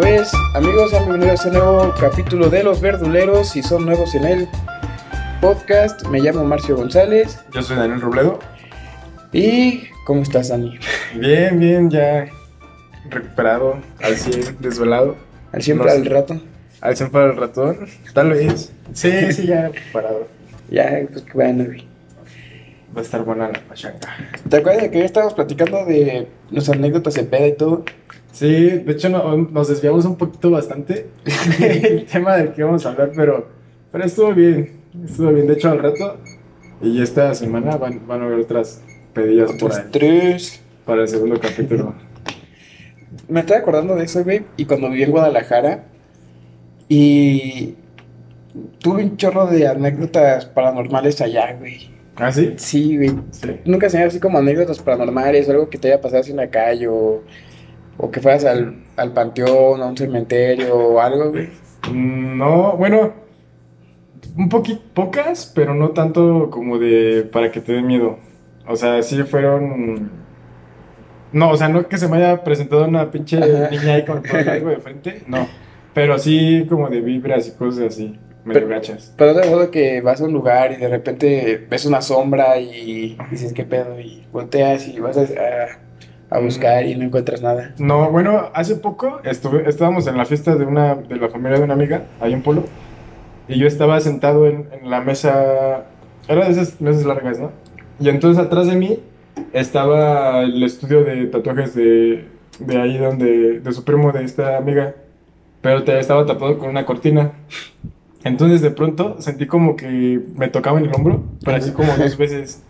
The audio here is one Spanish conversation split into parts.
Pues amigos, bienvenidos a este nuevo capítulo de Los Verduleros. Si son nuevos en el podcast, me llamo Marcio González. Yo soy Daniel Robledo. ¿Y cómo estás, Dani? Bien, bien, ya recuperado, al 100, desvelado. ¿Al 100 para el rato? Al 100 para el ratón, tal vez. Sí, sí, ya recuperado. Ya, pues que bueno. Va a estar buena la pachanga. ¿Te acuerdas de que ya estábamos platicando de nuestras anécdotas de peda y todo? Sí, de hecho no- nos desviamos un poquito bastante el tema del que íbamos a hablar, pero, pero estuvo bien, estuvo bien. De hecho, al rato y esta semana van, van a haber otras pedidas por ahí tres. para el segundo capítulo. Me estoy acordando de eso, güey. Y cuando viví en Guadalajara. Y tuve un chorro de anécdotas paranormales allá, güey. ¿Ah, sí? Sí, güey. Sí. Nunca se así como anécdotas paranormales, algo que te haya pasado así en la calle o, o que fueras al, al panteón, a un cementerio o algo, güey. Mm, No, bueno, un poquito, pocas, pero no tanto como de para que te dé miedo. O sea, sí fueron... No, o sea, no que se me haya presentado una pinche niña ahí con, con algo de frente, no. Pero sí como de vibras y cosas así, medio Pero- gachas. Pero te acuerdo que vas a un lugar y de repente ves una sombra y dices, ¿qué pedo? Y volteas y vas a, a- a buscar y no encuentras nada. No, bueno, hace poco estuve, estábamos en la fiesta de una, de la familia de una amiga, ahí en Polo, y yo estaba sentado en, en la mesa, era de esas mesas largas, ¿no? Y entonces atrás de mí estaba el estudio de tatuajes de, de ahí donde, de su primo de esta amiga, pero te, estaba tapado con una cortina. Entonces de pronto sentí como que me tocaba en el hombro, pero así como dos veces.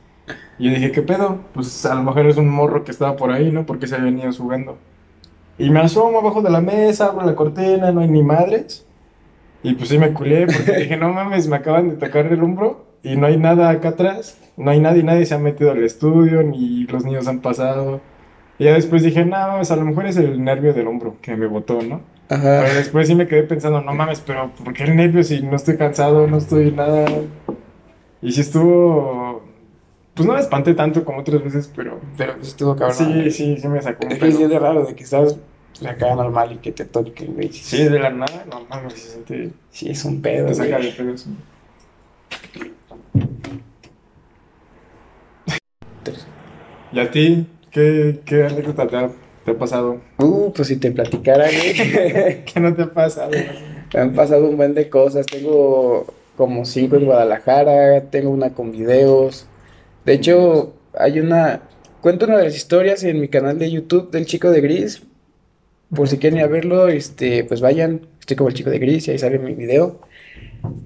Y yo dije, ¿qué pedo? Pues a lo mejor es un morro que estaba por ahí, ¿no? Porque se había venido jugando. Y me asomo abajo de la mesa, abro la cortina, no hay ni madres. Y pues sí me culé porque dije, no mames, me acaban de tocar el hombro y no hay nada acá atrás. No hay nadie, nadie se ha metido al estudio, ni los niños han pasado. Y ya después dije, no, mames, a lo mejor es el nervio del hombro que me botó, ¿no? Pero Ajá. después sí me quedé pensando, no mames, pero ¿por qué el nervio si no estoy cansado, no estoy nada? Y sí estuvo, pues no me espanté tanto como otras veces, pero Pero pues estuvo cabrón. sí, güey. sí, sí me sacó un Es que sí pedo. es de raro de que estás acá normal y que te toquen, güey. Sí, de la nada, no mames, se siente, Sí, es un pedo, te saca güey. de pedos. ¿Y a ti? ¿Qué, qué anécdota te ha, te ha pasado? Uh, pues si te platicara, güey. ¿Qué no te ha pasado? Me han pasado un buen de cosas. Tengo como cinco en Guadalajara, tengo una con videos. De hecho, hay una... Cuento una de las historias en mi canal de YouTube del Chico de Gris. Por si quieren ir a verlo, este, pues vayan. Estoy como el Chico de Gris y ahí sale mi video.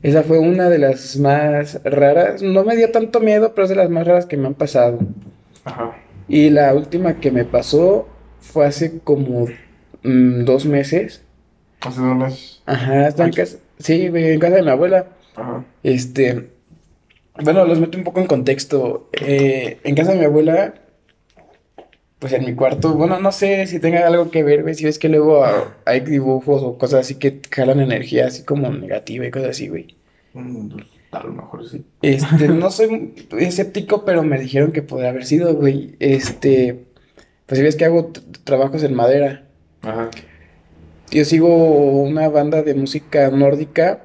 Esa fue una de las más raras. No me dio tanto miedo, pero es de las más raras que me han pasado. Ajá. Y la última que me pasó fue hace como mm, dos meses. ¿Hace dos meses? Ajá, estaba en casa. Sí, en casa de mi abuela. Ajá. Este. Bueno, los meto un poco en contexto. Eh, en casa de mi abuela, pues en mi cuarto, bueno, no sé si tenga algo que ver, güey. Si ves que luego ah, hay dibujos o cosas así que jalan energía así como negativa y cosas así, güey. A lo mejor sí. Este, no soy escéptico, pero me dijeron que podría haber sido, güey. Este, pues si ves que hago trabajos en madera. Ajá. Yo sigo una banda de música nórdica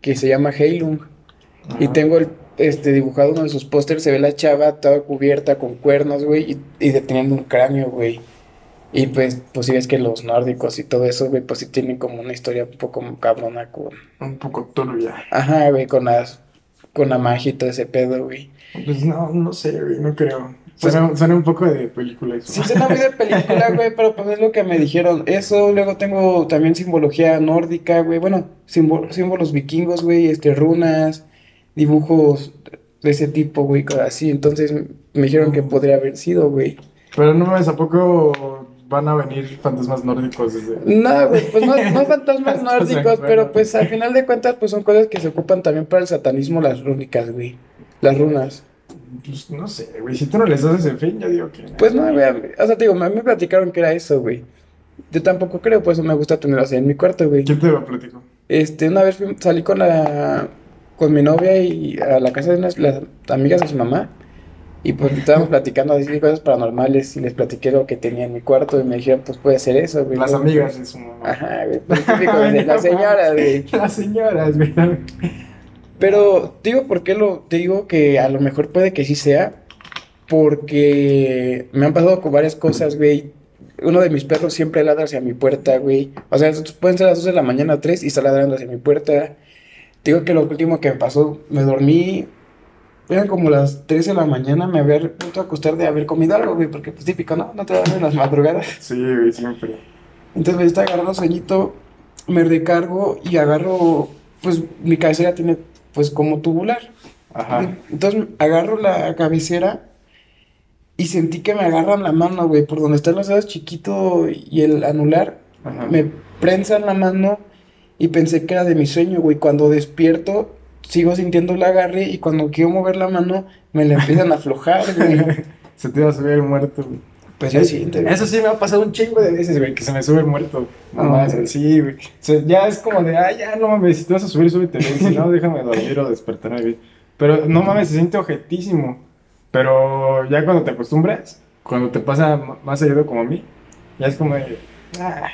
que se llama Heilung. Y tengo el, este, dibujado uno de sus pósters, se ve la chava toda cubierta con cuernos, güey, y, y deteniendo un cráneo, güey. Y pues, pues si ves que los nórdicos y todo eso, güey, pues sí tienen como una historia un poco cabrona con... Un poco turbia. Ajá, güey, con las... Con la magia y todo ese pedo, güey. Pues no, no sé, güey, no creo. Suena, suena un poco de película eso. Sí, suena muy de película, güey, pero pues es lo que me dijeron. Eso, luego tengo también simbología nórdica, güey. Bueno, símbolo- símbolos vikingos, güey, este, runas, dibujos de ese tipo, güey, cosas así. Entonces me dijeron que podría haber sido, güey. Pero no mames, ¿a poco van a venir fantasmas nórdicos desde... No, güey, pues no, no fantasmas nórdicos, pero pues al final de cuentas, pues son cosas que se ocupan también para el satanismo, las rúnicas, güey. Las runas. Pues no sé, güey, si tú no les haces el fin, yo digo que... Pues no, güey, o sea, te digo, a mí me platicaron que era eso, güey. Yo tampoco creo, por eso me gusta tenerlo así en mi cuarto, güey. ¿Quién te lo platicó? Este, una vez fui- salí con la, con mi novia y a la casa de unas las amigas de su mamá. Y pues estábamos platicando así de cosas paranormales y les platiqué lo que tenía en mi cuarto y me dijeron, pues puede ser eso, güey. Las amigas de su mamá. Ajá, güey. pues, típico de las señoras, güey. Las señoras, güey. Pero te digo por qué lo te digo que a lo mejor puede que sí sea. Porque me han pasado con varias cosas, güey. Uno de mis perros siempre ladra hacia mi puerta, güey. O sea, pueden ser las 2 de la mañana, 3 y está ladrando hacia mi puerta. Digo que lo último que me pasó, me dormí. Eran como las 3 de la mañana, me había vuelto a acostar de haber comido algo, güey. Porque pues típico, ¿no? No te dan en las madrugadas. Sí, güey, siempre. Entonces me está agarrando sueñito, me recargo y agarro, pues mi cabecera tiene pues como tubular. Ajá. Entonces agarro la cabecera y sentí que me agarran la mano, güey, por donde están los dedos chiquito y el anular. Ajá. Me prensan la mano y pensé que era de mi sueño, güey. Cuando despierto, sigo sintiendo el agarre y cuando quiero mover la mano, me la empiezan a aflojar, güey. Se te iba a subir el muerto, güey. Pues ya siente, güey. Eso sí me ha pasado un chingo de veces, güey, que se me sube el muerto. Ah, Mamá, güey. sí, güey. O sea, ya es como de, ah, ya no mames, si te vas a subir, súbete, güey. Si no, déjame dormir o despertarme, güey. Pero no mames, se siente objetísimo. Pero ya cuando te acostumbras, cuando te pasa más seguido como a mí, ya es como de, ah,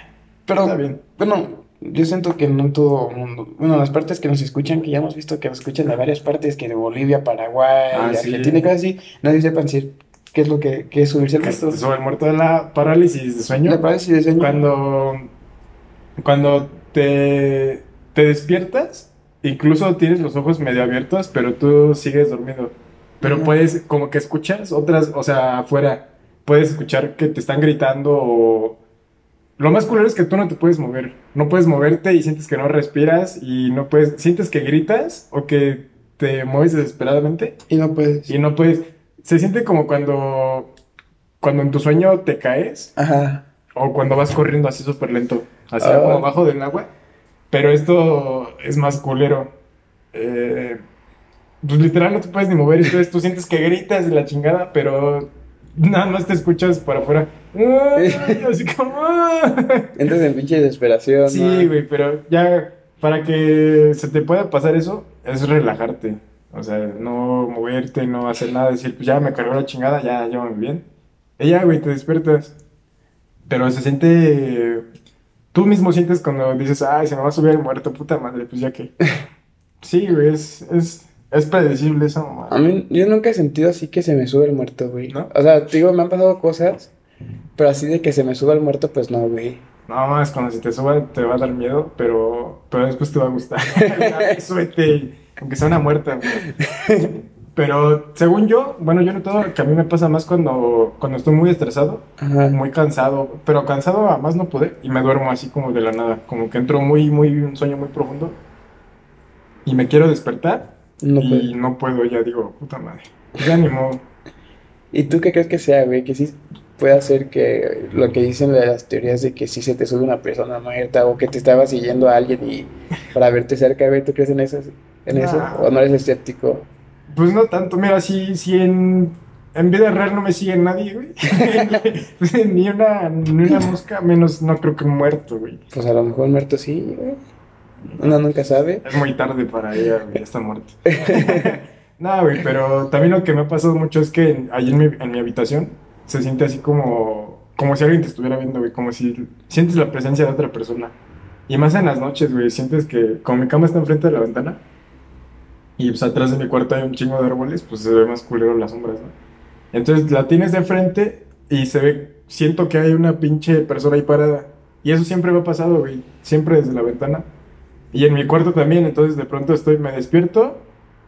Pero, está bien. bueno, yo siento que no todo mundo, bueno, las partes que nos escuchan, que ya hemos visto que nos escuchan de varias partes, que de Bolivia, Paraguay, Ah, sí. Argentina y cosas así, nadie sepan decir qué es lo que, qué es subirse al muerto. sube el muerto de la parálisis de sueño. La parálisis de sueño. Cuando, cuando te, te despiertas, incluso tienes los ojos medio abiertos, pero tú sigues dormido. Pero puedes, como que escuchas otras, o sea, afuera, puedes escuchar que te están gritando o... Lo más culero es que tú no te puedes mover. No puedes moverte y sientes que no respiras y no puedes... Sientes que gritas o que te mueves desesperadamente Y no puedes. y no puedes... Se siente como cuando... Cuando en tu sueño te caes Ajá. o cuando vas corriendo así súper lento, así Ah. como abajo del agua. Pero esto es más culero. Eh, pues literal no te puedes ni mover, entonces tú sientes que gritas y la chingada, pero nada más te escuchas para afuera. Así como... Entras en pinche desesperación. Sí, ¿no? güey, pero ya para que se te pueda pasar eso, es relajarte. O sea, no moverte, no hacer nada, decir, pues ya me cargó la chingada, ya llévame bien. Y ya, güey, te despiertas. Pero se siente. Tú mismo sientes cuando dices, ay, se me va a subir el muerto, puta madre, pues ya que. Sí, güey, es, es, es predecible esa mamá. A mí, yo nunca he sentido así que se me sube el muerto, güey. ¿No? O sea, te digo, me han pasado cosas, pero así de que se me suba el muerto, pues no, güey. No, más cuando se te suba te va a dar miedo, pero, pero después te va a gustar. Súbete, aunque sea una muerta, güey. Pero según yo, bueno, yo noto que a mí me pasa más cuando, cuando estoy muy estresado, Ajá. muy cansado, pero cansado a más no poder y me duermo así como de la nada, como que entro muy, muy, un sueño muy profundo y me quiero despertar No y puede. no puedo, ya digo, puta madre. Ya ni modo. ¿Y tú qué crees que sea, güey? Que sí puede hacer que lo que dicen las teorías de que sí se te sube una persona muerta o que te estaba siguiendo a alguien y para verte cerca, güey, ¿tú crees en eso? ¿En eso? ¿O no eres escéptico? Pues no tanto, mira, si, si en, en vida real no me sigue nadie, güey. Pues, ni una, ni una mosca, menos no creo que un muerto, güey. Pues a lo mejor muerto sí, güey. Uno nunca sabe. Es muy tarde para ella, güey, ya está muerto. No, güey, pero también lo que me ha pasado mucho es que ahí en mi, en mi habitación se siente así como, como si alguien te estuviera viendo, güey, como si sientes la presencia de otra persona. Y más en las noches, güey, sientes que como mi cama está enfrente de la ventana y pues atrás de mi cuarto hay un chingo de árboles, pues se ve más culero las sombras, ¿no? Entonces la tienes de frente y se ve, siento que hay una pinche persona ahí parada. Y eso siempre me ha pasado, güey, siempre desde la ventana. Y en mi cuarto también, entonces de pronto estoy, me despierto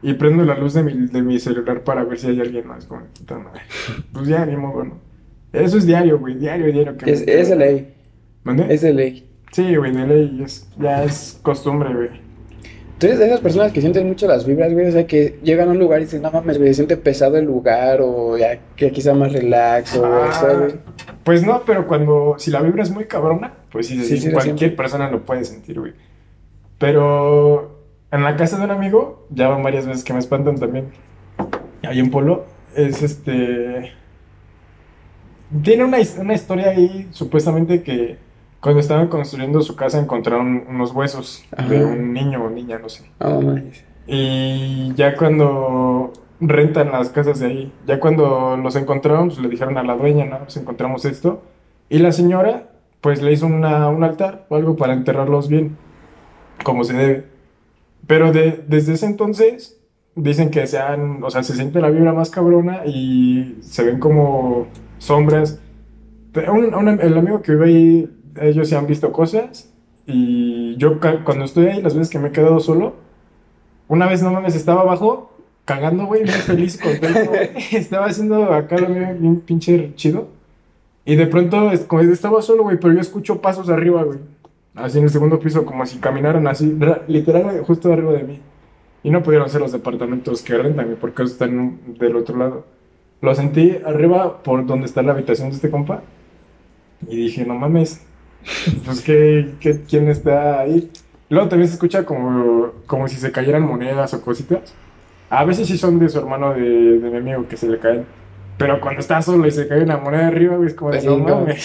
y prendo la luz de mi, de mi celular para ver si hay alguien más. Como, puta madre. Pues ya, ni modo, ¿no? Eso es diario, güey, diario, diario. Que Es, es de ley. ¿Mande? Es de ley. Sí, güey, de ley, es, ya es costumbre, güey. De esas personas que sienten mucho las vibras, güey. O sea, que llegan a un lugar y dicen, no mames, güey, se siente pesado el lugar o ya que aquí sea más relax o Ah, eso, güey. Pues no, pero cuando, si la vibra es muy cabrona, pues sí, Sí, cualquier persona lo puede sentir, güey. Pero en la casa de un amigo, ya van varias veces que me espantan también. Ahí en Polo, es este... Tiene una, una historia ahí, supuestamente que cuando estaban construyendo su casa encontraron unos huesos de un niño o niña, no sé. Mames. Y ya cuando rentan las casas de ahí. Ya cuando los encontraron, pues le dijeron a la dueña, ¿no? Pues encontramos esto. Y la señora, pues le hizo una, un altar o algo para enterrarlos bien, como se debe. Pero de, desde ese entonces dicen que sean, o sea, se siente la vibra más cabrona y se ven como sombras. Un- un- el amigo que vive ahí, ellos se han visto cosas y yo cuando estoy ahí, las veces que me he quedado solo, una vez no mames, estaba abajo cagando, güey, bien feliz, contento, güey. Estaba haciendo acá lo mío bien pinche chido. Y de pronto como estaba solo, güey, pero yo escucho pasos arriba, güey. Así en el segundo piso, como si caminaran así, ra- literal, justo arriba de mí. Y no pudieron ser los departamentos que rentan, porque están del otro lado. Lo sentí arriba por donde está la habitación de este compa. Y dije, no mames, pues ¿qué, qué, quién está ahí? Luego también se escucha como, como si se cayeran monedas o cositas. A veces sí son de su hermano de, de mi amigo que se le caen. Pero cuando está solo y se cae una moneda arriba, es como de Así no mames.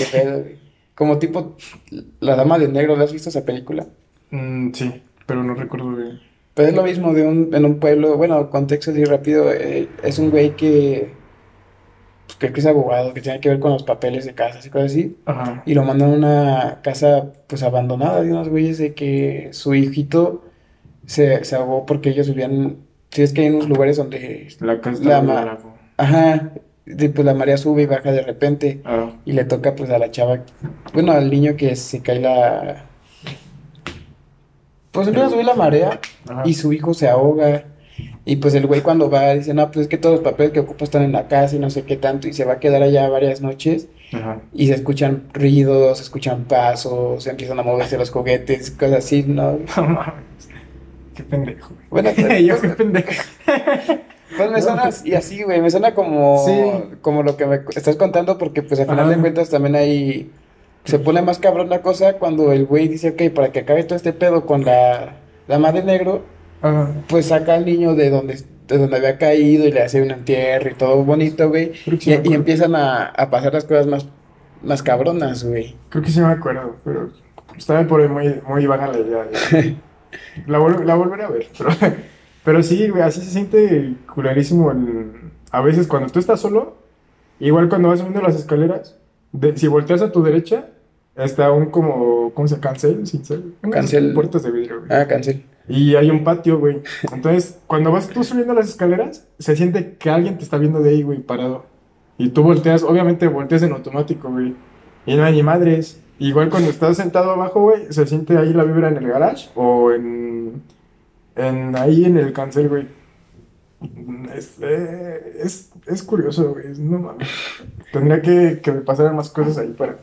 Como tipo La Dama de Negro, ¿la has visto esa película? Mm, sí, pero no recuerdo bien. Pero es lo mismo de un, en un pueblo, bueno, contexto así rápido, eh, es un güey que, pues, creo que es abogado, que tiene que ver con los papeles de casas y cosas así, Ajá. y lo mandan a una casa, pues, abandonada de unos güeyes de que su hijito se, se ahogó porque ellos vivían, si es que hay unos lugares donde, La casa La brava. ajá, pues la marea sube y baja de repente, Ah, y le toca, pues, a la chava, bueno, al niño que se cae la... Pues empieza a subir la marea ajá. y su hijo se ahoga. Y pues el güey cuando va dice, no, pues es que todos los papeles que ocupa están en la casa y no sé qué tanto. Y se va a quedar allá varias noches. Ajá. Y se escuchan ruidos, se escuchan pasos, empiezan a moverse los juguetes, cosas así, ¿no? Qué pendejo. Bueno, pues, Yo qué pendejo. pues me suena y así, güey, me suena como, Sí. como lo que me estás contando porque pues al final Ajá. de cuentas también hay... Se pone más cabrón la cosa cuando el güey dice, ok, para que acabe todo este pedo con la dama de negro, Ajá. pues saca al niño de donde, de donde había caído y le hace un entierro y todo bonito, güey. Y, y empiezan a, a pasar las cosas más, más cabronas, güey. Creo que sí me acuerdo, pero estaba por ahí muy, muy vaga la idea. de- La, vol- la volveré a ver, pero, pero sí, güey, así se siente culerísimo el- a veces cuando tú estás solo, igual cuando vas subiendo las escaleras, de- si volteas a tu derecha, está un como, ¿cómo se llama? Cancel, cincel, Cancel. puertas de vidrio, güey. Ah, cancel. Y hay un patio, güey. Entonces, cuando vas tú subiendo las escaleras, se siente que alguien te está viendo de ahí, güey, parado. Y tú volteas, obviamente volteas en automático, güey. Y no hay ni madres. Igual cuando estás sentado abajo, güey, se siente ahí la vibra en el garage o en, en ahí en el cancel, güey. Es, eh, es, es curioso, güey. No mames. Tendría que, que me pasaran más cosas ahí para...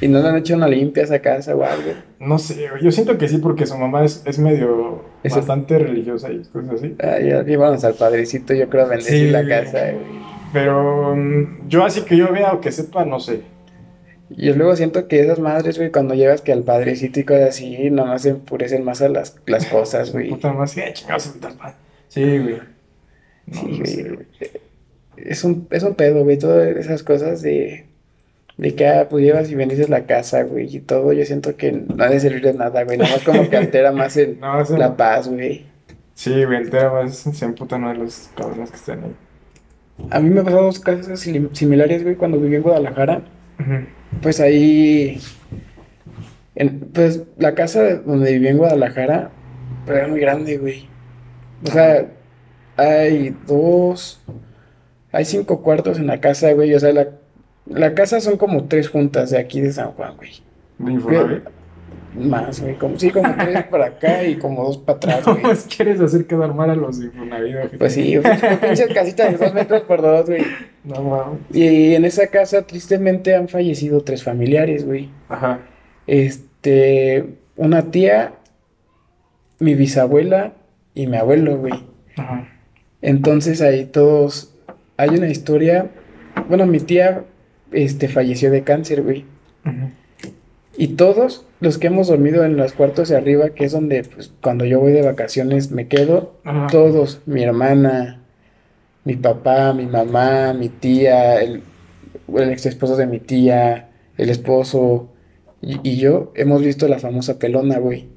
Y no le han hecho una limpia a esa casa o algo. No sé. Yo siento que sí porque su mamá es, es medio... Ese- Bastante religiosa y cosas así. Ah, ya llevamos al padrecito, yo creo, a bendecir Sí. la casa, güey. Pero mm, yo así que yo vea o que sepa, no sé. Y luego siento que esas madres, güey, cuando llevas que al padrecito y cosas así, nomás se enfurecen más a las, las cosas, güey. Puta más que chingados. Sí, güey. No, Sí, no sé, güey. Es un, es un pedo, güey, todas esas cosas de, de que, ah, pues llevas y bendices la casa, güey, y todo, yo siento que no ha de servir de nada, güey, nada más como que altera más el, No, la paz, güey. Sí, güey, el tema más se emputan a los cabrones que están ahí. A mí me pasado dos casos sim- similares, güey, cuando viví en Guadalajara, Pues ahí, en- pues la casa donde viví en Guadalajara, pues, era muy grande, güey. O sea, hay dos, hay cinco cuartos en la casa, güey, o sea, la, la casa son como tres juntas de aquí de San Juan, güey. De. Más, güey, como, sí, como tres para acá y como dos para atrás, ¿Cómo güey. es quieres hacer quedar mal a los de Infonavit? güey? Pues sí, pinche pinche casita de dos metros por dos, güey. No mames. Y en esa casa, tristemente, han fallecido tres familiares, güey. Ajá. Este, una tía, mi bisabuela y mi abuelo, güey. Ajá. Entonces ahí todos, hay una historia, bueno, mi tía, este, falleció de cáncer, güey. Ujú. Y todos los que hemos dormido en los cuartos de arriba, que es donde, pues, cuando yo voy de vacaciones me quedo, Ajá. todos, mi hermana, mi papá, mi mamá, mi tía, el, el ex esposo de mi tía, el esposo y, y yo hemos visto la famosa pelona, güey.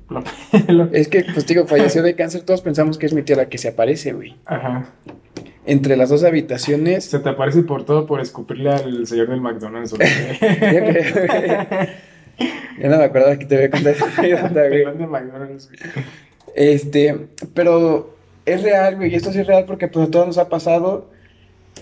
Es que, pues digo, falleció de cáncer, todos pensamos que es mi tía la que se aparece, güey. Ajá. entre las dos habitaciones. Se te aparece por todo por escupirle al señor del McDonald's. Yo no me acuerdo que te voy a contar esa anécdota, güey. Este, pero es real, güey, y esto sí es real porque pues a todos nos ha pasado.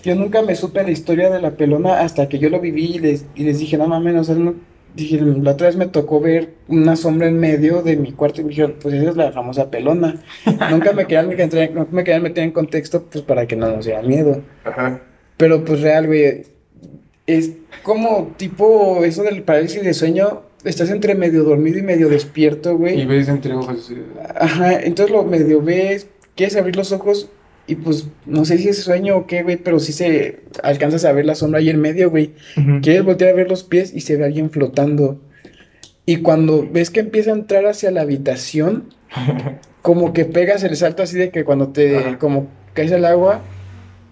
Yo nunca me supe la historia de la pelona hasta que yo lo viví y les, y les dije, no mames, o sea, no- dije, la otra vez me tocó ver una sombra en medio de mi cuarto y me dijeron, pues esa es la famosa pelona. nunca me querían meter, nunca me querían meter en contexto, pues para que no nos diera miedo. Ajá. Pero pues real, güey, es como tipo eso del parálisis de sueño, estás entre medio dormido y medio despierto, güey. Y ves entre ojos así. Ajá, entonces lo medio ves, quieres abrir los ojos y pues no sé si es sueño o qué, güey, pero sí se alcanzas a ver la sombra ahí en medio, güey. Quieres voltear a ver los pies y se ve alguien flotando. Y cuando ves que empieza a entrar hacia la habitación, como que pegas el salto así de que cuando te, Ajá. como caes al agua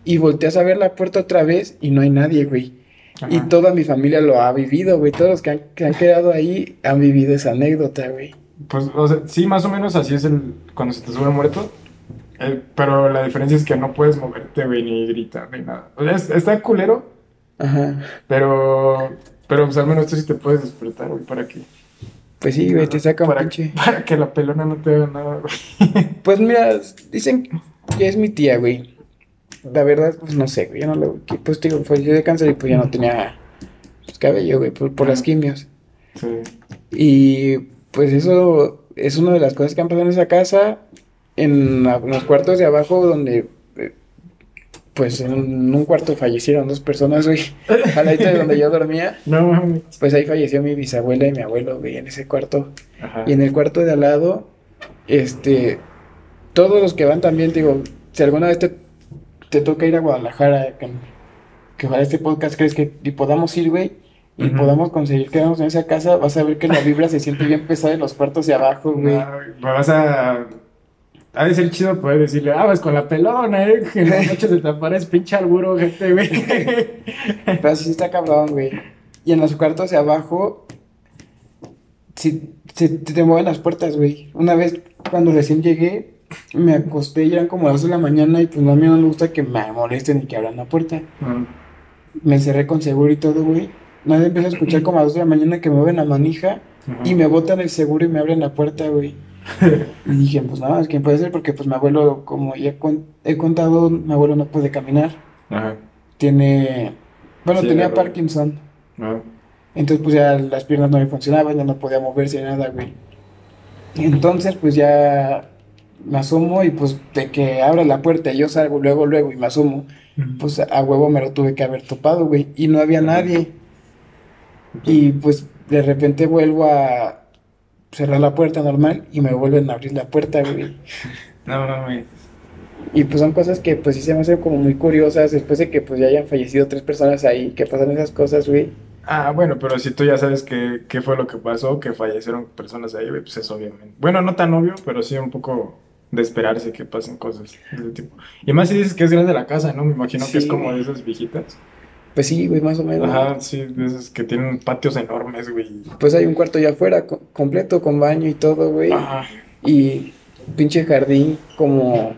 y volteas a ver la puerta otra vez y no hay nadie, güey. Y toda mi familia lo ha vivido, güey. Todos los que han, que han quedado ahí han vivido esa anécdota, güey. Pues, o sea, sí, más o menos así es el cuando se te sube muerto. Eh, pero la diferencia es que no puedes moverte, güey, ni gritar, ni nada. O sea, es- está culero, Ajá. pero, pero pues al menos tú sí te puedes despertar, güey, para que, Pues sí, güey, te saca un para, pinche. para que la pelona no te haga nada, güey. Pues mira, dicen que es mi tía, güey. La verdad, pues no sé, güey. Yo no lo. Pues digo, falleció de cáncer y pues ya no tenía pues, cabello, güey, por, por las quimios. Sí. Y pues eso es una de las cosas que han pasado en esa casa. En, la- en los cuartos de abajo, donde. eh, Pues en un, cuarto fallecieron dos personas, güey. Al ladito de donde yo dormía. No mames. Pues ahí falleció mi bisabuela y mi abuelo, güey, en ese cuarto. Ajá. Y en el cuarto de al lado, este, todos los que van también, digo, si alguna vez te, te toca ir a Guadalajara, que, que ojalá este podcast crees que y podamos ir, güey, y podamos conseguir quedarnos en esa casa, vas a ver que la vibra se siente bien pesada en los cuartos de abajo, güey. No, me vas a... Ha de ser chido poder decirle, ah, vas con la pelona, eh, que en las noches se te aparece pinche alburo, gente, güey. Pero sí está cabrón, güey. Y en los cuartos de abajo, te, te mueven las puertas, güey. Una vez, cuando recién llegué, me acosté y eran como las 2 de la mañana y pues no, a mí no me gusta que me molesten y que abran la puerta. Mm. Me encerré con seguro y todo, güey. Nadie empieza a escuchar como a las 2 de la mañana que me mueven la manija y me botan el seguro y me abren la puerta, güey. Y dije, pues nada, es que puede ser porque pues mi abuelo, como ya con- he contado, mi abuelo no puede caminar. Ajá. Tiene, bueno, Sí, tenía. Parkinson. No. Entonces, pues ya las piernas no le funcionaban, ya no podía moverse ni nada, güey. Entonces, pues ya me asomo y pues de que abra la puerta y yo salgo luego, luego y me asomo, pues a huevo me lo tuve que haber topado, güey. Y no había nadie. Y pues de repente vuelvo a cerrar la puerta normal y me vuelven a abrir la puerta, güey. No, no, güey. Y pues son cosas que pues sí se me hacen como muy curiosas después de que pues ya hayan fallecido tres personas ahí, que pasan esas cosas, güey. Ah, bueno, pero si tú ya sabes qué, qué fue lo que pasó, que fallecieron personas ahí, güey, pues es obviamente. Bueno, no tan obvio, pero sí un poco de esperarse que pasen cosas de ese tipo. Y más si dices que es grande la casa, ¿no? Me imagino que es como de esas viejitas. Pues sí, güey, más o menos. Ajá, sí, de esas que tienen patios enormes, güey. Pues hay un cuarto allá afuera, co- completo, con baño y todo, güey. Ajá. Y pinche jardín como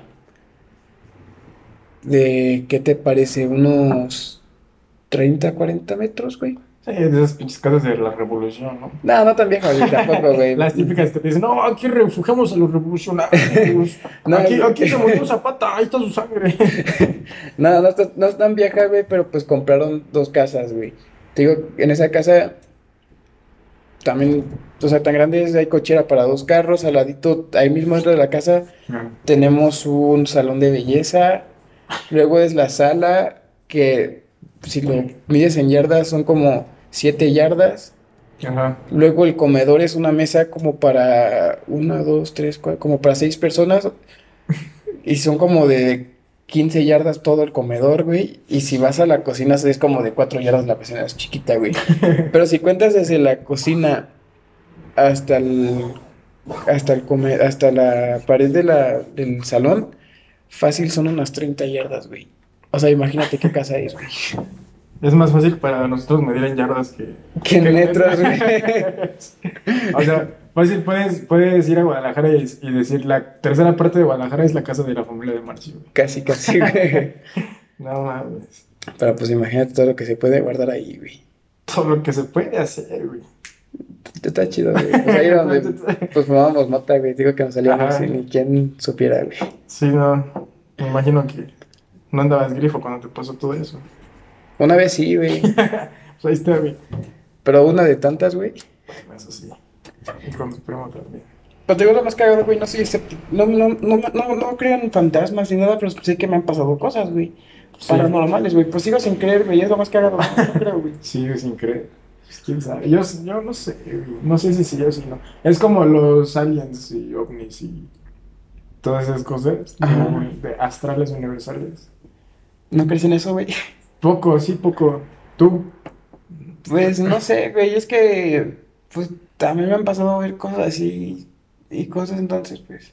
de, ¿qué te parece? Unos 30, 40 metros, güey. Sí, de esas pinches casas de la revolución, ¿no? No, no tan güey, tampoco, güey. Las típicas que te dicen, no, aquí refugiamos a los revolucionarios. No, aquí, aquí se murió Zapata, ahí está su sangre. No, no está, no es tan vieja, güey, pero pues compraron dos casas, güey. Te digo, en esa casa también, o sea, tan grande es, hay cochera para dos carros, al ladito, ahí mismo dentro de la casa tenemos un salón de belleza, luego es la sala, que si lo mides en yardas son como siete yardas, Ajá. luego el comedor es una mesa como para una, dos, tres, cuatro, como para seis personas, y son como de 15 yardas todo el comedor, güey, y si vas a la cocina es como de cuatro yardas, la cocina es chiquita, güey, pero si cuentas desde la cocina hasta el hasta el come- hasta la pared de la, del salón, fácil son unas 30 yardas, güey. O sea, imagínate qué casa es, güey. Es más fácil para nosotros medir en yardas que... Que en metros, güey. o sea, fácil, puedes, puedes ir a Guadalajara y, y decir, la tercera parte de Guadalajara es la casa de la familia de Marcio. güey. Casi, casi, güey. No mames. Pero pues imagínate todo lo que se puede guardar ahí, güey. Todo lo que se puede hacer, güey. Está chido, güey. Pues ahí era donde pues fumábamos mota, güey. Digo que nos salíamos sin ni quien supiera, güey. Sí, no. Me imagino que no andabas grifo cuando te pasó todo eso. Una vez sí, güey. Pues ahí está, güey. Pero una de tantas, güey. Eso sí. Y con tu primo también. Pero te digo lo más cagado, güey, no soy escéptico. No, no, no, no, no creo en fantasmas ni nada, pero sí que me han pasado cosas, güey. Sí. Paranormales, güey. Pues sigo sin creer, güey. Es lo más cagado. No, creo, güey. Sigue sin creer. Pues, ¿Quién sabe? Yo, yo no sé, güey. No sé si sí o si no. Es como los aliens y ovnis y todas esas cosas de astrales universales. ¿No crees en eso, güey? Poco, sí, poco. ¿Tú? Pues no sé, güey. Es que, pues también me han pasado a ver cosas así y cosas, entonces, pues.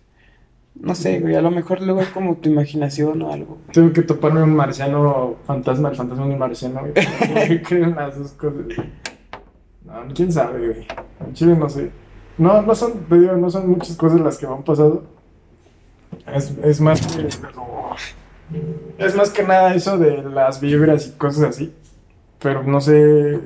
No sé, güey. A lo mejor luego es como tu imaginación o algo. Tengo que toparme un marciano fantasma, el fantasma de un marciano, güey. ¿Qué creen las dos cosas? No, quién sabe, güey. En Chile no sé. No, no son, te digo, no son muchas cosas las que me han pasado. Es, es más que. Es más que nada eso de las vibras y cosas así. Pero no sé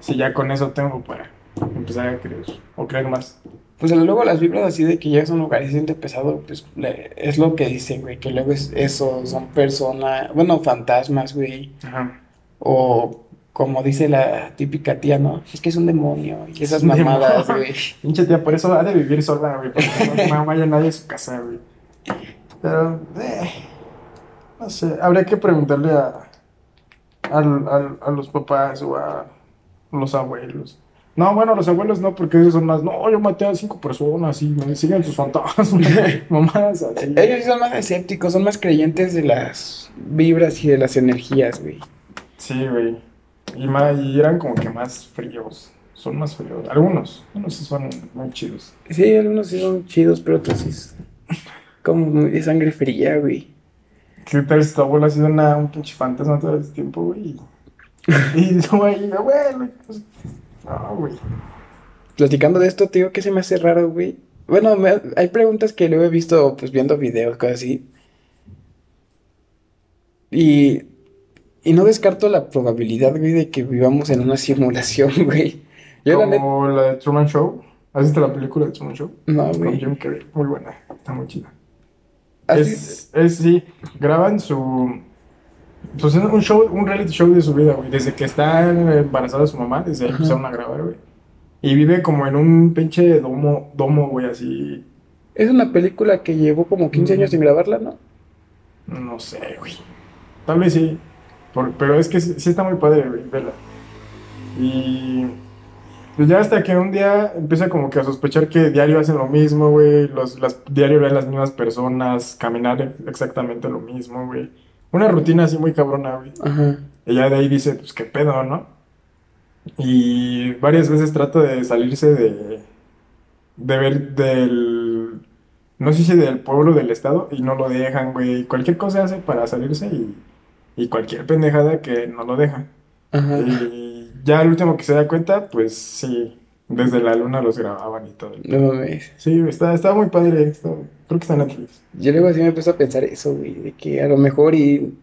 si ya con eso tengo para empezar a creer o creer más. Pues luego las vibras así de que llegas a un lugar y se siente pesado, pues le- es lo que dicen, güey. Que luego es eso, son personas, bueno, fantasmas, güey. Ajá. O como dice la típica tía, ¿no? Es que es un demonio y esas Es mamadas, güey. Pinche tía, por eso ha de vivir sola, güey. Porque no, no vaya nadie a su casa, güey. Pero, eh, no sé, habría que preguntarle a, al- al- a los papás o a los abuelos. No, bueno, los abuelos no, porque ellos son más, no, yo maté a cinco personas y me siguen sus fantasmas, mamadas así. Ellos sí son más escépticos, son más creyentes de las vibras y de las energías, güey. Sí, güey. Y, ma- y eran como que más fríos. Son más fríos. Algunos. Algunos sí son muy chidos. Sí, algunos sí son chidos, pero otros sí es como de sangre fría, güey. ¿Qué tal si tu abuela ha sido una, un pinche fantasma todo este tiempo, güey? Y tú ahí, abuelo. pues, No, güey. Platicando de esto, te digo que se me hace raro, güey. Bueno, me- hay preguntas que luego he visto, pues viendo videos, cosas así. Y, y no descarto la probabilidad, güey, de que vivamos en una simulación, güey. Yo la Como la de Truman Show. ¿Has visto la película de Truman Show? no, Con güey. Jim Carrey. Muy buena. Está muy chida. Es, es, sí, graban su... Pues es un show, un reality show de su vida, güey. Desde que está embarazada su mamá, desde ahí Ajá. empezaron a grabar, güey. Y vive como en un pinche domo, domo, güey, así... Es una película que llevó como 15 años sin grabarla, ¿no? No sé, güey. Tal vez sí. Por- pero es que sí, sí está muy padre, güey, vela. Y pues ya hasta que un día empieza como que a sospechar que diario hacen lo mismo, güey. Los, las, diario ven las mismas personas, caminar exactamente lo mismo, güey. Una rutina así muy cabrona, güey. Ajá. Y ya de ahí dice, pues qué pedo, ¿no? Y varias veces trata de salirse de, de ver del, no sé si del pueblo, del estado, y no lo dejan, güey. Cualquier cosa hace para salirse y, y cualquier pendejada que no lo deja. Ajá. Y ya al último que se da cuenta, pues sí, desde la luna los grababan y todo. No mames. Sí, está, está muy padre, está- creo que está en Netflix. Yo luego así me puse a pensar eso, güey, de que a lo mejor y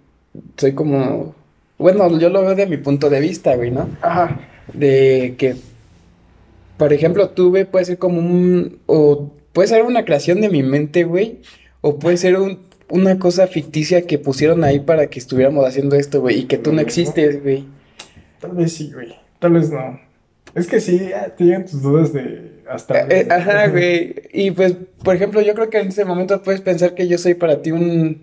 soy como... Bueno, yo lo veo de mi punto de vista, güey, ¿no? Ajá. De que, por ejemplo, tú, güey, puede ser como un... O puede ser una creación de mi mente, güey. O puede ser un- una cosa ficticia que pusieron ahí para que estuviéramos haciendo esto, güey. Y que tú no existes, güey. Tal vez sí, güey. Tal vez no. Es que sí, ah, te llegan tus dudas de hasta. Eh, eh, ajá, güey. Y pues, por ejemplo, yo creo que en ese momento puedes pensar que yo soy para ti un...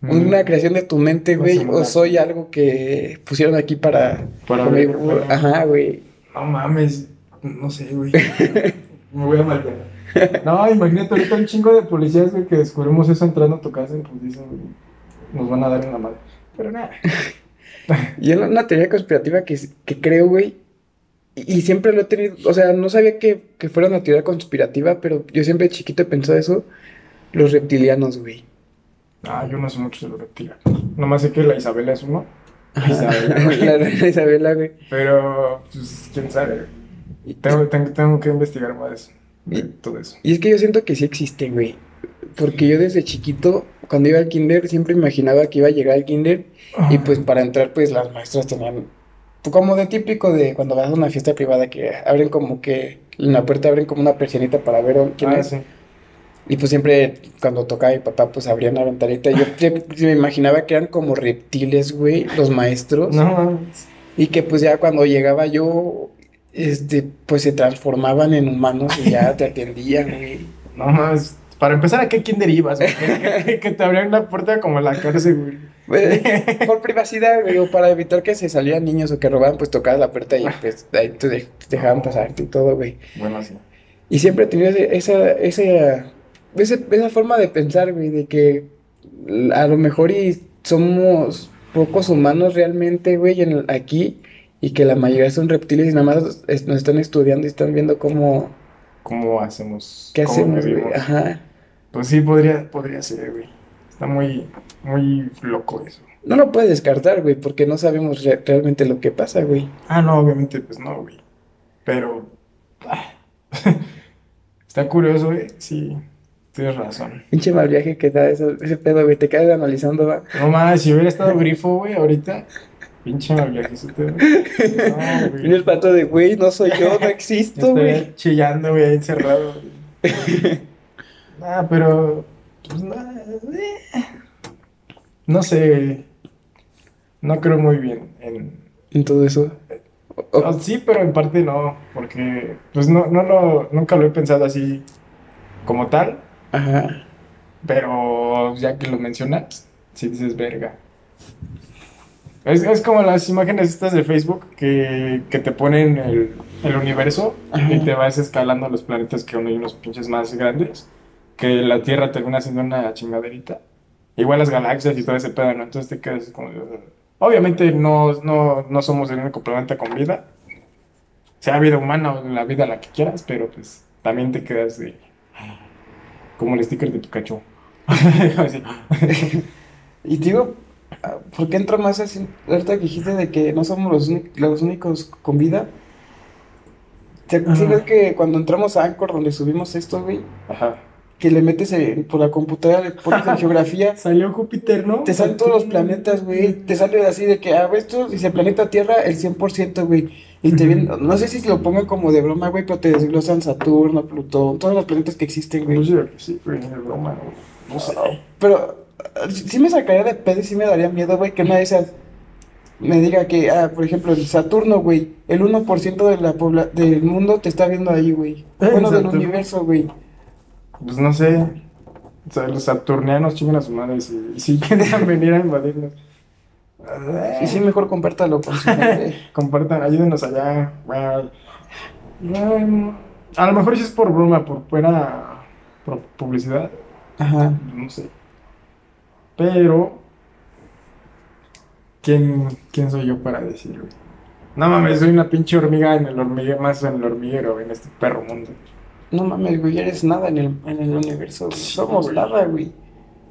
Una creación de tu mente, güey, o soy algo que pusieron aquí para... Para ver, para- Ajá, güey. No mames, no sé, güey. Me voy a maltear. No, imagínate ahorita un chingo de policías, güey, que descubrimos eso entrando a tu casa y pues dicen, güey, nos van a dar en la madre. Pero nada. Y es una teoría conspirativa que, que creo, güey. Y, y siempre lo he tenido, o sea, no sabía que, que fuera una teoría conspirativa, pero yo siempre de chiquito he pensado eso. Los reptilianos, güey. Ah, yo no sé mucho de los reptiles. Nomás sé que la Isabela es uno. Isabela, güey. La reina Isabela, güey. Pero, pues, quién sabe. Tengo, tengo, tengo que investigar más de Y- todo eso. Y es que yo siento que sí existe, güey. Porque yo desde chiquito, cuando iba al kinder, siempre imaginaba que iba a llegar al kinder y pues para entrar, pues las maestras tenían, pues, como de típico de cuando vas a una fiesta privada que abren como que, en la puerta abren como una persianita para ver quién Ah, es. sí. Y pues siempre cuando tocaba mi papá, pues abrían la ventanita. Yo me imaginaba que eran como reptiles, güey, los maestros. No. Y que pues ya cuando llegaba yo, este, pues se transformaban en humanos y ya te atendían, güey. no más. Para empezar, ¿a qué ibas? güey? Que, te abrían la puerta como en la cárcel, güey. Güey, Por privacidad, güey, o para evitar que se salieran niños o que robaban, pues tocabas la puerta y pues ahí te, dej- te dejaban pasarte y todo, güey. Bueno, sí. Y siempre he tenido esa, esa, ese- esa forma de pensar, güey, de que a lo mejor y somos pocos humanos realmente, güey, en el- aquí y que la mayoría son reptiles y nada más es- nos están estudiando y están viendo cómo, ¿Cómo hacemos? qué cómo hacemos, güey. Ajá. Pues sí, podría, podría ser, güey. Está muy, muy loco eso. No lo puedes descartar, güey, porque no sabemos re- realmente lo que pasa, güey. Ah, no, obviamente, pues no, güey. Pero. ah, Está curioso, güey. Sí, tienes razón. Pinche mal viaje que da eso- ese pedo, güey. Te quedas analizando, va. No más, si hubiera estado grifo, güey, ahorita. Pinche mal viajecito, güey. No, güey. El pato de, güey, no soy yo, no existo, güey. Chillando, güey, ahí encerrado. güey. Ah, pero. Pues no. eh. No sé. No creo muy bien en. En todo eso. O- Ah, sí, pero en parte no. Porque. Pues no, no lo. Nunca lo he pensado así. Como tal. Ajá. Pero ya que lo mencionas, sí dices verga. Es, es como las imágenes estas de Facebook que, que te ponen el, el universo Ajá. y te vas escalando los planetas que hay unos pinches más grandes. Que la Tierra termina siendo una chingaderita. Igual las galaxias y todo ese pedo, ¿no? Entonces te quedas como... Obviamente no, no, no somos el único planeta con vida. Sea vida humana o la vida la que quieras, pero pues también te quedas de... Como el sticker de Pikachu. Así. Y te digo, ¿por qué entro más así? Ahorita que dijiste de que no somos los, los únicos con vida. ¿Te ves que cuando entramos a Anchor, donde subimos esto, güey, Ajá. Que le metes en- por la computadora, le pones en geografía, Salió Júpiter, ¿no? te salen todos los planetas, güey. Te sale así de que, ah, esto dice planeta Tierra, el 100%, güey. Y te vienen, no sé si lo pongan como de broma, güey, pero te desglosan Saturno, Plutón, todos los planetas que existen, güey. Sí, güey, broma, güey. No sé. Pero ah, sí me sacaría de pedo y sí me daría miedo, güey, que una de esas me diga que, ah, por ejemplo, el Saturno, güey, el 1% de la pobla del mundo te está viendo ahí, güey. Eh, Bueno, del universo, güey. Pues no sé. O sea, los saturnianos chingan a sus madres y, y si quieren venir a invadirnos. Y sí, mejor compártalo su gente. Compartan, ayúdenos allá. Bueno, a lo mejor sí es por broma, por buena por publicidad. Ajá. No sé. Pero. ¿Quién, quién soy yo para decir, güey? No mames, soy una pinche hormiga en el hormiguero, más en el hormiguero, en este perro mundo. No mames, güey, eres nada en el, en el universo, güey. Somos nada, güey.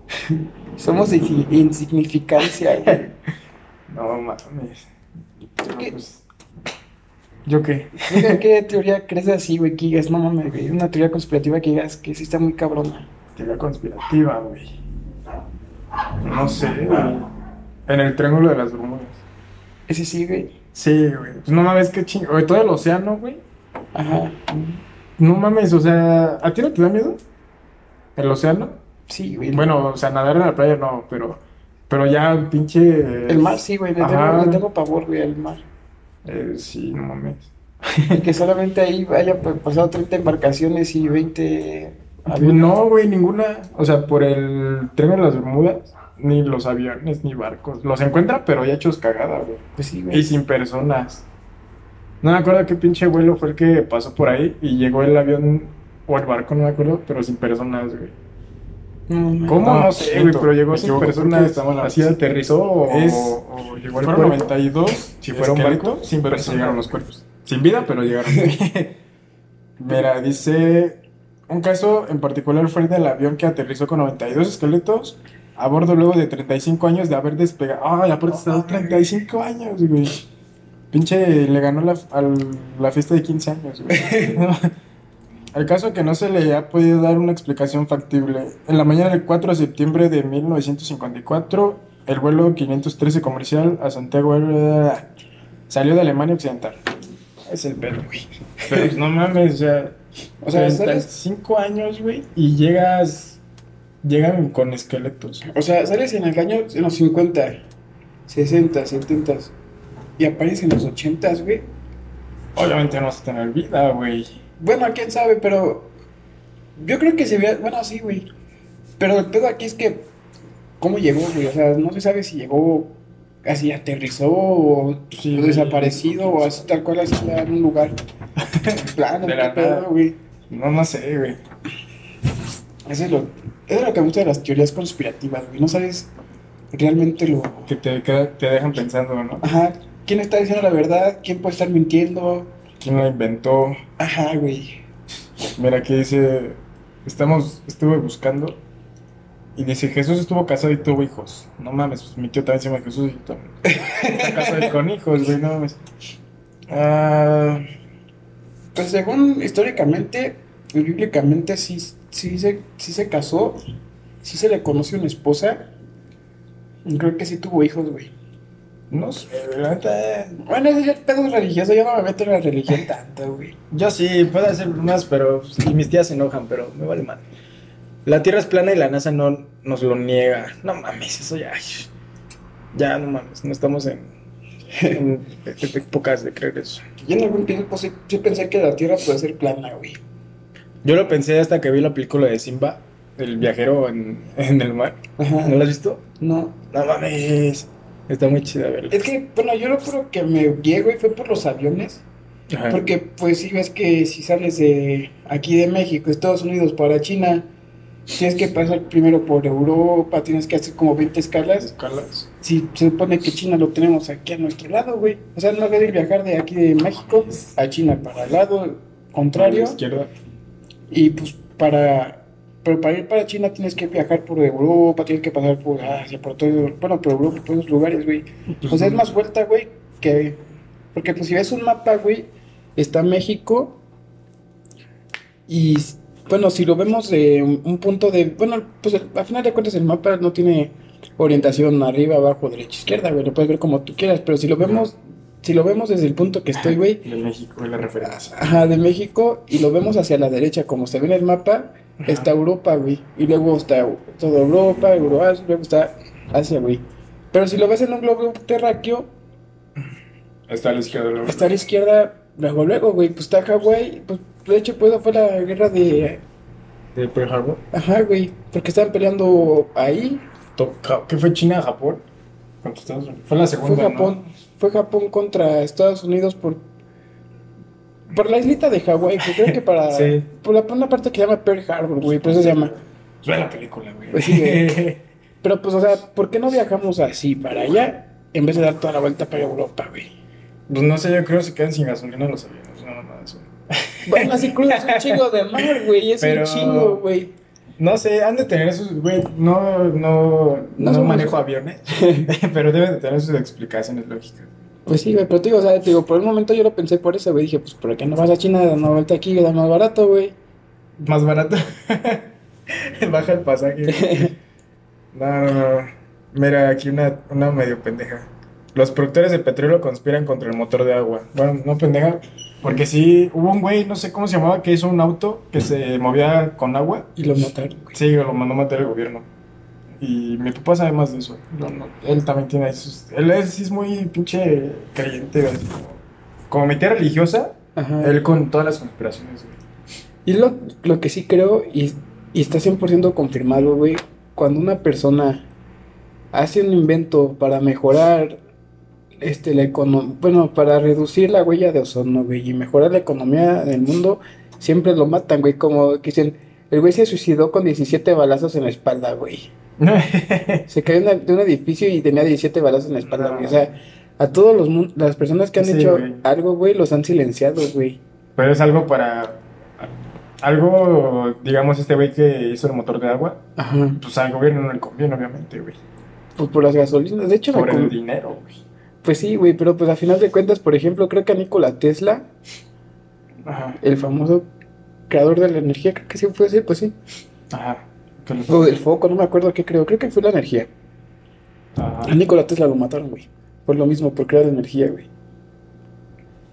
Somos insi- insignificancia, güey. No mames. No, qué? pues, ¿Yo qué? ¿Qué, qué teoría crees así, güey? Que digas, no mames, güey. Una teoría conspirativa que digas que sí está muy cabrona. Teoría conspirativa, güey. No sé, güey. En el Triángulo de las Bermudas. Ese sí, güey. Sí, güey. Pues no mames, qué chingo. Todo el océano, güey. Ajá. No mames, o sea, ¿a ti no te da miedo? ¿El océano? Sí, güey. Bueno, o sea, nadar en la playa no, pero, pero ya pinche... El mar sí, güey, le tengo, le tengo pavor, güey, al mar. Eh, sí, no mames. Que solamente ahí haya pa- pasado 30 embarcaciones y 20 aviones. No, güey, ninguna. O sea, por el Triángulo de las Bermudas, ni los aviones, ni barcos. Los encuentra, pero ya hechos cagada, güey. Pues sí, Y güey. sin personas. No me acuerdo qué pinche vuelo fue el que pasó por ahí y llegó el avión o el barco, no me acuerdo, pero sin personas, güey. No. ¿Cómo? No, No sé, güey, pero llegó sin personas. Así aterrizó o, Es- o llegó el Fueron cuerpo. 92. Si fuera un barco, esqueletos, sin pero personas. llegaron los cuerpos. Sin vida, pero llegaron. Mira, dice. Un caso en particular fue el del avión que aterrizó con 92 esqueletos a bordo luego de 35 años de haber despegado. Ay, aparte está 35 años, güey. Pinche le ganó la, al- la fiesta de 15 años, güey. El caso que no se le ha podido dar una explicación factible. En la mañana del 4 de septiembre de 1954, el vuelo 513 comercial a Santiago salió de Alemania Occidental. Es el pedo, güey. Pero pues, no mames, o sea, O sea, ¿sabes? 35 años, güey, y llegas. Llegan con esqueletos. O sea, sales en el año en los 50, 60, 70 y apareces en los 80, güey. Obviamente no vas a tener vida, güey. Bueno, quién sabe, pero yo creo que se ve, bueno, sí, güey. Pero el pedo aquí es que cómo llegó, güey, o sea, no se sabe si llegó así aterrizó o Sí, o desaparecido o así tal cual así en un lugar. Plano, De qué la pedo, güey. No, no sé, güey. Eso es lo, eso es lo que me gusta de las teorías conspirativas, güey. No sabes realmente lo. Que te, queda- te dejan pensando, ¿no? Ajá, quién está diciendo la verdad, quién puede estar mintiendo. ¿Quién lo inventó? Ajá, güey. Mira, aquí dice, estamos, estuve buscando y dice, Jesús estuvo casado y tuvo hijos. No mames, pues mi tío también se llama Jesús y también está casado y con hijos, güey, no mames. Ah, Pues según históricamente y bíblicamente sí, sí, se, sí se casó, sí se le conoce una esposa. Y creo que sí tuvo hijos, güey. No sé, la neta, Bueno, es pedo religioso, yo no me meto en la religión tanto, güey. Yo sí, puedo hacer más, pero. Y mis tías se enojan, pero me vale mal. La Tierra es plana y la NASA no nos lo niega. No mames, eso ya. Ya, no mames, no estamos en, en épocas de creer eso. Yo en algún tiempo sí, sí pensé que la tierra puede ser plana, güey. Yo lo pensé hasta que vi la película de Simba, el viajero en, en el mar. Ajá. ¿No la has visto? No. No mames. Está muy chida verla. Es que, bueno, yo lo creo que me guié, güey, fue por los aviones. Ajá. Porque, pues, si ves que si sales de aquí de México, Estados Unidos, para China, tienes que pasar primero por Europa, tienes que hacer como 20 escalas. escalas. Si se supone que China lo tenemos aquí a nuestro lado, güey. O sea, no debe viajar de aquí de México a China para el lado contrario. izquierda. Y pues para, pero para ir para China tienes que viajar por Europa, tienes que pasar por Asia, por todo, bueno, por Europa, por esos lugares, güey. O sea, es más vuelta, güey, que... Porque pues si ves un mapa, güey, está México y, bueno, si lo vemos de un un punto de... Bueno, pues al final de cuentas el mapa no tiene orientación arriba, abajo, derecha, izquierda, güey, lo puedes ver como tú quieras, pero si lo vemos... Si lo vemos desde el punto que estoy, güey, De México, es la referencia. Ajá, de México y lo vemos hacia la derecha, como se ve en el mapa, está Europa, güey. Y luego está toda Europa, Euroasia, luego está Asia, güey. Pero si lo ves en un globo terráqueo, Está a la izquierda. luego. está a la izquierda, luego, luego, güey, pues está Hawái. Pues de hecho, pues fue la guerra de. ¿De Pearl Harbor? Ajá, güey, porque estaban peleando ahí. ¿Qué fue China, Japón? Contra Estados Unidos. Fue la segunda. Fue Japón, fue Japón contra Estados Unidos por. Por la islita de Hawái, pues creo que para. Sí. Por la, por una parte que se llama Pearl Harbor, güey, por eso se llama. Ve la película, güey. Pues sí, güey. Pero pues, o sea, ¿por qué no viajamos así para allá en vez de dar toda la vuelta para Europa, güey? Pues no sé, yo creo que se quedan sin gasolina los aviones. No, no, no, eso. Bueno, así cruzas un chingo de mar, güey, es Pero- un chingo, güey. No sé, han de tener esos, güey, no, no, no, No manejo aviones, pero deben de tener sus explicaciones lógicas. Pues sí, güey, pero te digo, o sea, te digo, por un momento yo lo pensé por eso, güey, dije, pues, ¿por qué no vas a China, dar una vuelta aquí, da más barato, güey? Más barato. Baja el pasaje. No, no, no. Mira, aquí una, una medio pendeja. Los productores de petróleo conspiran contra el motor de agua. Bueno, no pendeja, porque sí, hubo un güey, no sé cómo se llamaba, que hizo un auto que se movía con agua. Y lo mataron, güey. Sí, lo mandó a matar el gobierno. Y mi papá sabe más de eso. No, no, él también tiene sus... Él es, muy pinche creyente, güey, así como, como mi tía religiosa, Ajá. él con todas las conspiraciones, güey. Y lo, lo que sí creo, y, y está 100% confirmado, güey, cuando una persona hace un invento para mejorar este, la economía, bueno, para reducir la huella de ozono, güey, y mejorar la economía del mundo, siempre lo matan, güey, como que dicen, el güey se suicidó con 17 balazos en la espalda, güey. Se cayó de un edificio y tenía 17 balazos en la espalda, güey. O sea, a todos los las personas que han Sí, hecho algo, güey, los han silenciado, güey. Pero es algo para Algo, digamos, este güey que hizo el motor de agua, Ajá. pues al gobierno no le conviene, obviamente, güey. Pues por las gasolinas. De hecho, Por el dinero, güey. pues sí, güey, pero pues a final de cuentas, por ejemplo, creo que a Nikola Tesla, Ajá, el famoso creador de la energía, creo que sí fue así, pues sí. ajá. Que le- O del foco, no me acuerdo qué creo. Creo que fue la energía. Ajá. A Nikola Tesla lo mataron, güey. Por lo mismo, por crear energía, güey.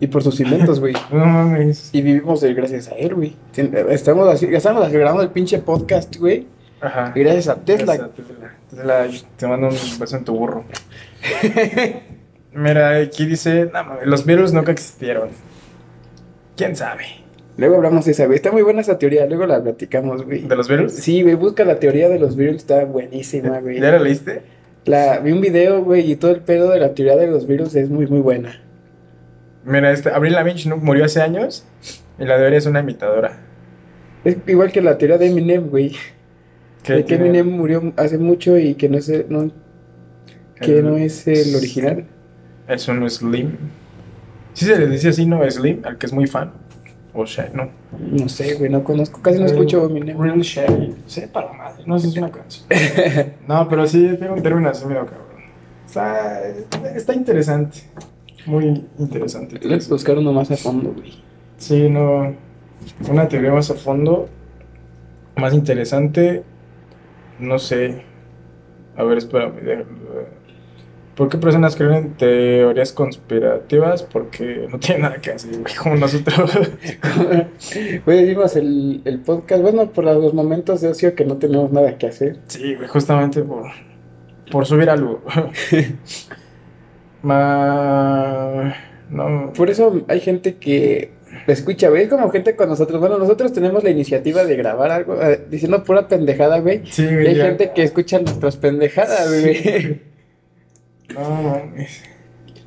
Y por sus inventos, güey. No mames. Y vivimos de gracias a él, güey. Estamos así, estamos grabando el pinche podcast, güey. Ajá. y Gracias a Tesla. Gracias a Tesla. Tesla, te mando un beso en tu burro. Mira, aquí dice, no, mames, los virus nunca existieron. ¿Quién sabe? Luego hablamos de esa, güey. Está muy buena esa teoría, luego la platicamos, güey. ¿De los virus? Sí, güey, busca la teoría de los virus, está buenísima, güey. ¿Ya la leíste? La, vi un video, güey, y todo el pedo de la teoría de los virus es muy, muy buena. Mira, este, Avril Lavigne no- murió hace años y la de ahora es una imitadora. Es igual que la teoría de Eminem, güey. Que De que Eminem murió hace mucho y que no es el, no, que el- no es el original. Es un Slim. Sí se le dice así, ¿no? Slim, al que es muy fan. O sea, no. No sé, güey, no conozco, casi no escucho Eminem. Real Sherry. Sí, para la madre. No sé si es una canción. no, pero sí tiene un término así medio cabrón. Está, está interesante. Muy interesante. Que buscar uno más a fondo, güey. Sí, no. Una teoría más a fondo. Más interesante. No sé. A ver, espérame. déjame- ¿Por qué personas creen en teorías conspirativas? Porque no tienen nada que hacer, güey, como nosotros. Güey, decimos el, el podcast, bueno, por los momentos de ocio que no tenemos nada que hacer. Sí, güey, justamente por, por subir algo. Ma... No. Por eso hay gente que escucha, güey, como gente con nosotros. Bueno, nosotros tenemos la iniciativa de grabar algo eh, diciendo pura pendejada, güey. Sí, Y güey. hay ya. gente que escucha nuestras pendejadas, güey. No.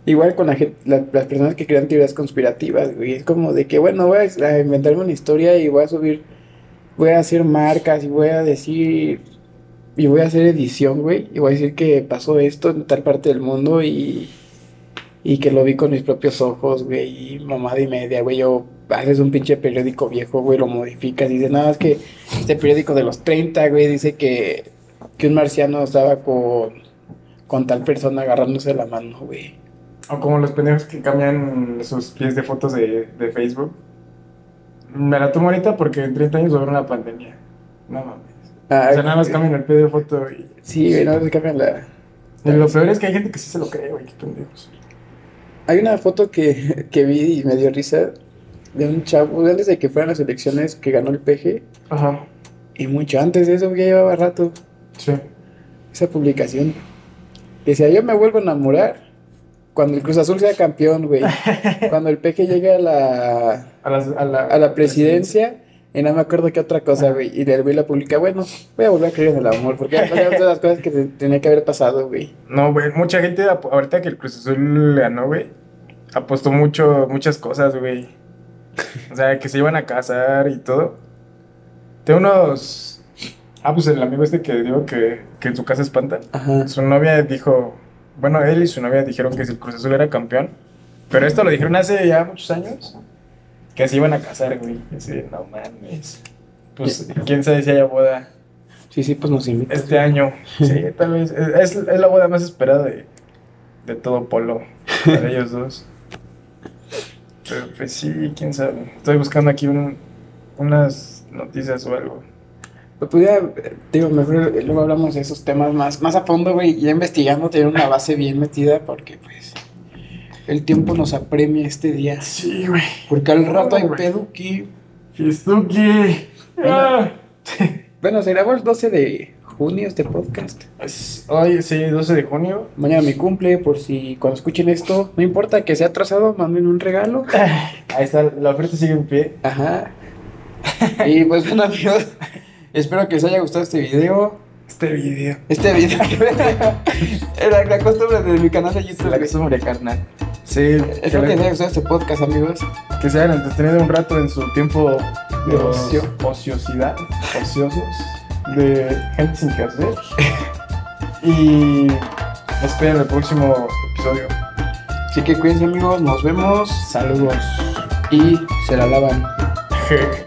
Igual con la gente, la- las personas que crean teorías conspirativas, güey. Es como de que, bueno, voy a, inventarme una historia y voy a subir, voy a hacer marcas y voy a decir, y voy a hacer edición, güey. Y voy a decir que pasó esto en tal parte del mundo y, y que lo vi con mis propios ojos, güey. Y mamada y media, güey. Yo haces un pinche periódico viejo, güey, lo modificas y dices, nada, es que este periódico de los 30, güey, dice que, que un marciano estaba con, con tal persona agarrándose la mano, güey. O como los pendejos que cambian sus pies de fotos de, de Facebook. Me la tomo ahorita porque en 30 años va a haber una pandemia. No mames. Ah, O sea, nada más cambian el pie de foto y... Sí, güey, no se cambian la. y lo peor es que hay gente que sí se lo cree, güey, qué pendejos. Hay una foto que, que vi y me dio risa de un chavo, antes de que fueran las elecciones, que ganó el PG. Ajá. Y mucho antes de eso, ya llevaba rato Sí. esa publicación. Decía, yo me vuelvo a enamorar cuando el Cruz Azul sea campeón, güey. Cuando el PG llegue a la, A, la, a la presidencia. Y no me acuerdo qué otra cosa, güey. Y el güey la publica, bueno, voy a volver a creer en el amor, porque ya pasaron todas las cosas que te- tenía que haber pasado, güey. No, güey, mucha gente, ahorita que el Cruz Azul ganó, güey, apostó mucho, muchas cosas, güey. O sea, que se iban a casar y todo. Tengo unos... Ah, pues el amigo este que digo que, que en su casa espantan. Ajá. Su novia dijo... Bueno, él y su novia dijeron que si el Cruz Azul era campeón. Pero esto lo dijeron hace ya muchos años. Que se iban a casar, güey. Así, no mames. Pues, quién sabe si haya boda Sí, sí, pues nos invitan. este año. Sí, tal vez. Es, es la boda más esperada de, de todo Polo. Para ellos dos. Pero pues sí, quién sabe. Estoy buscando aquí un- unas noticias o algo. Pues pudiera, digo, mejor luego hablamos de esos temas más, más a fondo, güey, ya investigando, tener una base bien metida, porque pues el tiempo nos apremia este día. Sí, güey. Porque al rato hay que... Fistuki. Ah. Bueno, se grabó el 12 de junio este podcast. Hoy, sí, 12 de junio. Mañana mi cumple, por si cuando escuchen esto, no importa que sea atrasado, manden un regalo. Ahí está, la oferta sigue en pie. Ajá. Y pues bueno, amigos, espero que les haya gustado este video. Este video. Este video. Era la costumbre de mi canal de YouTube. La costumbre, carnal. Sí, Espero que les haya gustado este podcast, amigos. que se hayan entretenido un rato en su tiempo de ocio. ociosidad, ociosos, de gente sin que hacer. Y esperen el próximo episodio. Así que cuídense, amigos. Nos vemos. Saludos. Y se la lavan. Jeje.